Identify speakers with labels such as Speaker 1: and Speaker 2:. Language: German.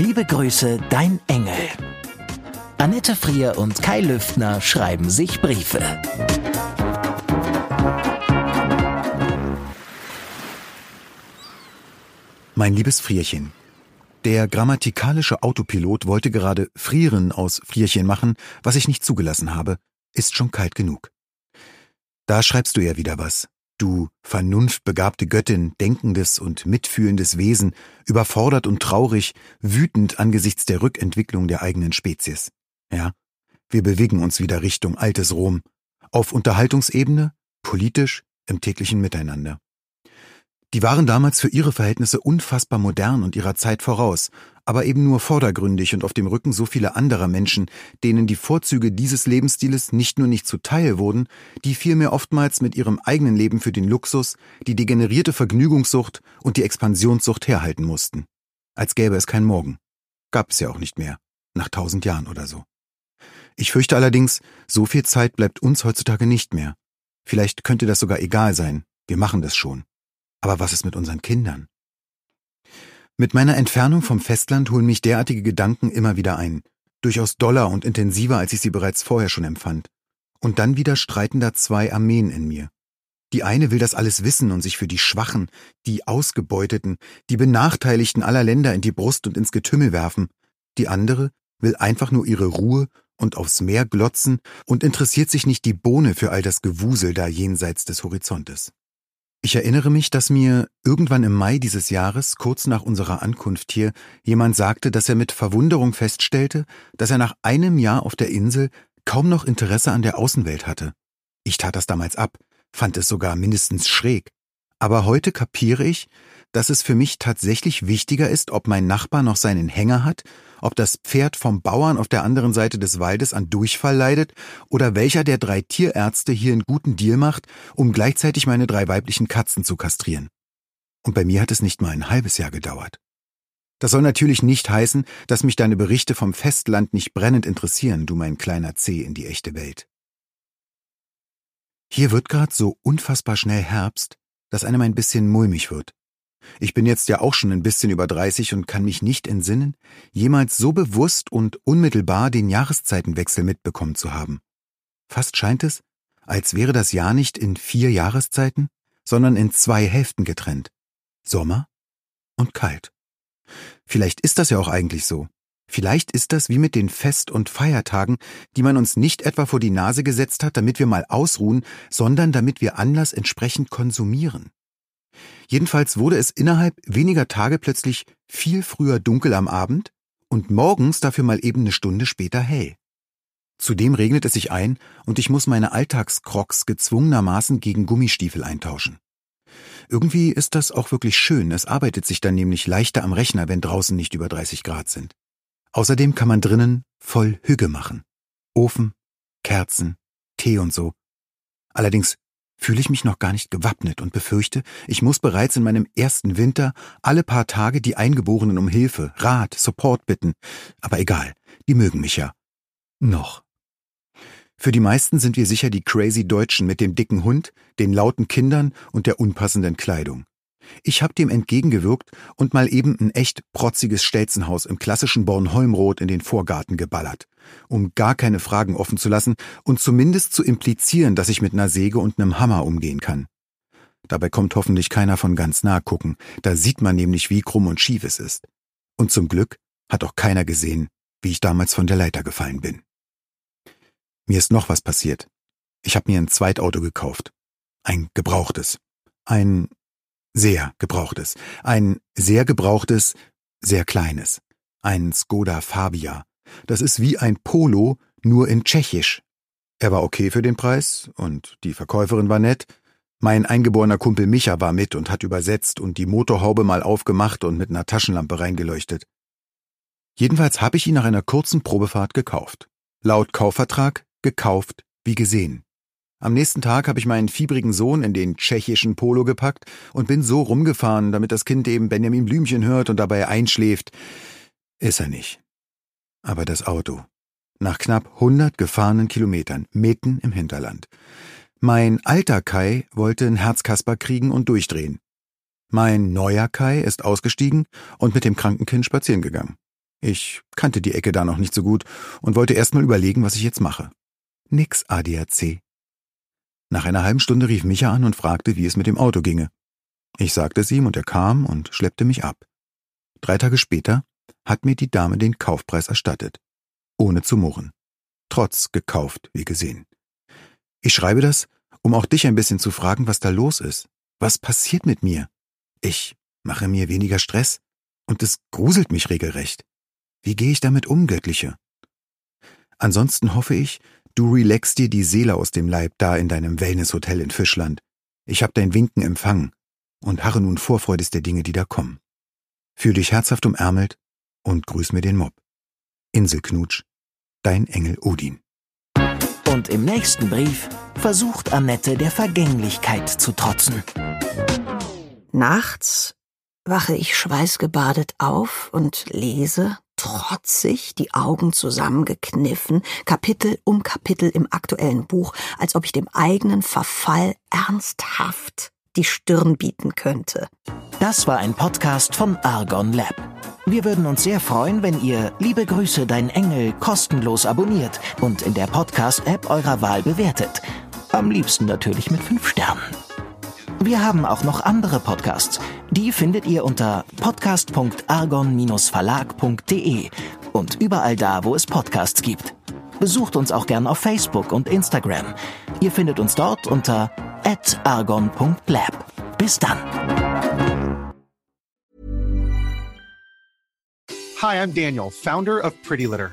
Speaker 1: Liebe Grüße, dein Engel. Annette Frier und Kai Lüftner schreiben sich Briefe.
Speaker 2: Mein liebes Frierchen. Der grammatikalische Autopilot wollte gerade Frieren aus Frierchen machen, was ich nicht zugelassen habe. Ist schon kalt genug. Da schreibst du ja wieder was. Du vernunftbegabte Göttin, denkendes und mitfühlendes Wesen, überfordert und traurig, wütend angesichts der Rückentwicklung der eigenen Spezies. Ja, wir bewegen uns wieder Richtung altes Rom. Auf Unterhaltungsebene, politisch, im täglichen Miteinander. Die waren damals für ihre Verhältnisse unfassbar modern und ihrer Zeit voraus, aber eben nur vordergründig und auf dem Rücken so vieler anderer Menschen, denen die Vorzüge dieses Lebensstiles nicht nur nicht zuteil wurden, die vielmehr oftmals mit ihrem eigenen Leben für den Luxus, die degenerierte Vergnügungssucht und die Expansionssucht herhalten mussten. Als gäbe es kein Morgen. Gab es ja auch nicht mehr. Nach tausend Jahren oder so. Ich fürchte allerdings, so viel Zeit bleibt uns heutzutage nicht mehr. Vielleicht könnte das sogar egal sein. Wir machen das schon. Aber was ist mit unseren Kindern? Mit meiner Entfernung vom Festland holen mich derartige Gedanken immer wieder ein, durchaus doller und intensiver, als ich sie bereits vorher schon empfand. Und dann wieder streiten da zwei Armeen in mir. Die eine will das alles wissen und sich für die Schwachen, die Ausgebeuteten, die Benachteiligten aller Länder in die Brust und ins Getümmel werfen. Die andere will einfach nur ihre Ruhe und aufs Meer glotzen und interessiert sich nicht die Bohne für all das Gewusel da jenseits des Horizontes. Ich erinnere mich, dass mir irgendwann im Mai dieses Jahres, kurz nach unserer Ankunft hier, jemand sagte, dass er mit Verwunderung feststellte, dass er nach einem Jahr auf der Insel kaum noch Interesse an der Außenwelt hatte. Ich tat das damals ab, fand es sogar mindestens schräg. Aber heute kapiere ich, dass es für mich tatsächlich wichtiger ist, ob mein Nachbar noch seinen Hänger hat, ob das Pferd vom Bauern auf der anderen Seite des Waldes an Durchfall leidet oder welcher der drei Tierärzte hier einen guten Deal macht, um gleichzeitig meine drei weiblichen Katzen zu kastrieren. Und bei mir hat es nicht mal ein halbes Jahr gedauert. Das soll natürlich nicht heißen, dass mich deine Berichte vom Festland nicht brennend interessieren, du mein kleiner Zeh in die echte Welt. Hier wird grad so unfassbar schnell Herbst, dass einem ein bisschen mulmig wird. Ich bin jetzt ja auch schon ein bisschen über 30 und kann mich nicht entsinnen, jemals so bewusst und unmittelbar den Jahreszeitenwechsel mitbekommen zu haben. Fast scheint es, als wäre das Jahr nicht in vier Jahreszeiten, sondern in zwei Hälften getrennt. Sommer und kalt. Vielleicht ist das ja auch eigentlich so. Vielleicht ist das wie mit den Fest- und Feiertagen, die man uns nicht etwa vor die Nase gesetzt hat, damit wir mal ausruhen, sondern damit wir Anlass entsprechend konsumieren. Jedenfalls wurde es innerhalb weniger Tage plötzlich viel früher dunkel am Abend und morgens dafür mal eben eine Stunde später hell. Zudem regnet es sich ein und ich muss meine Alltagskrocks gezwungenermaßen gegen Gummistiefel eintauschen. Irgendwie ist das auch wirklich schön, es arbeitet sich dann nämlich leichter am Rechner, wenn draußen nicht über 30 Grad sind. Außerdem kann man drinnen voll Hüge machen. Ofen, Kerzen, Tee und so. Allerdings fühle ich mich noch gar nicht gewappnet und befürchte, ich muss bereits in meinem ersten Winter alle paar Tage die Eingeborenen um Hilfe, Rat, Support bitten. Aber egal, die mögen mich ja. Noch. Für die meisten sind wir sicher die crazy Deutschen mit dem dicken Hund, den lauten Kindern und der unpassenden Kleidung. Ich hab dem entgegengewirkt und mal eben ein echt protziges Stelzenhaus im klassischen Bornholmrot in den Vorgarten geballert, um gar keine Fragen offen zu lassen und zumindest zu implizieren, dass ich mit einer Säge und einem Hammer umgehen kann. Dabei kommt hoffentlich keiner von ganz nah gucken, da sieht man nämlich, wie krumm und schief es ist. Und zum Glück hat auch keiner gesehen, wie ich damals von der Leiter gefallen bin. Mir ist noch was passiert. Ich habe mir ein Zweitauto gekauft. Ein gebrauchtes. Ein sehr gebrauchtes. Ein sehr gebrauchtes, sehr kleines. Ein Skoda Fabia. Das ist wie ein Polo, nur in Tschechisch. Er war okay für den Preis und die Verkäuferin war nett, Mein eingeborener Kumpel Micha war mit und hat übersetzt und die Motorhaube mal aufgemacht und mit einer Taschenlampe reingeleuchtet. Jedenfalls habe ich ihn nach einer kurzen Probefahrt gekauft. Laut Kaufvertrag gekauft wie gesehen. Am nächsten Tag habe ich meinen fiebrigen Sohn in den tschechischen Polo gepackt und bin so rumgefahren, damit das Kind eben Benjamin Blümchen hört und dabei einschläft. Ist er nicht. Aber das Auto. Nach knapp 100 gefahrenen Kilometern, mitten im Hinterland. Mein alter Kai wollte ein Herzkasper kriegen und durchdrehen. Mein neuer Kai ist ausgestiegen und mit dem kranken Kind spazieren gegangen. Ich kannte die Ecke da noch nicht so gut und wollte erst mal überlegen, was ich jetzt mache. Nix ADAC. Nach einer halben Stunde rief Micha an und fragte, wie es mit dem Auto ginge. Ich sagte es ihm und er kam und schleppte mich ab. Drei Tage später hat mir die Dame den Kaufpreis erstattet. Ohne zu murren. Trotz gekauft, wie gesehen. Ich schreibe das, um auch dich ein bisschen zu fragen, was da los ist. Was passiert mit mir? Ich mache mir weniger Stress und es gruselt mich regelrecht. Wie gehe ich damit um, Göttliche? Ansonsten hoffe ich, Du relaxst dir die Seele aus dem Leib da in deinem Wellnesshotel in Fischland. Ich hab dein Winken empfangen und harre nun vorfreudig der Dinge, die da kommen. Fühl dich herzhaft umärmelt und grüß mir den Mob. Inselknutsch, dein Engel Odin.
Speaker 1: Und im nächsten Brief versucht Annette der Vergänglichkeit zu trotzen.
Speaker 3: Nachts wache ich schweißgebadet auf und lese trotzig, die Augen zusammengekniffen, Kapitel um Kapitel im aktuellen Buch, als ob ich dem eigenen Verfall ernsthaft die Stirn bieten könnte.
Speaker 1: Das war ein Podcast von Argon Lab. Wir würden uns sehr freuen, wenn ihr Liebe Grüße, dein Engel kostenlos abonniert und in der Podcast-App eurer Wahl bewertet. Am liebsten natürlich mit fünf Sternen. Wir haben auch noch andere Podcasts. Die findet ihr unter podcast.argon-verlag.de und überall da, wo es Podcasts gibt. Besucht uns auch gern auf Facebook und Instagram. Ihr findet uns dort unter argon.lab. Bis dann.
Speaker 4: Hi, I'm Daniel, founder of Pretty Litter.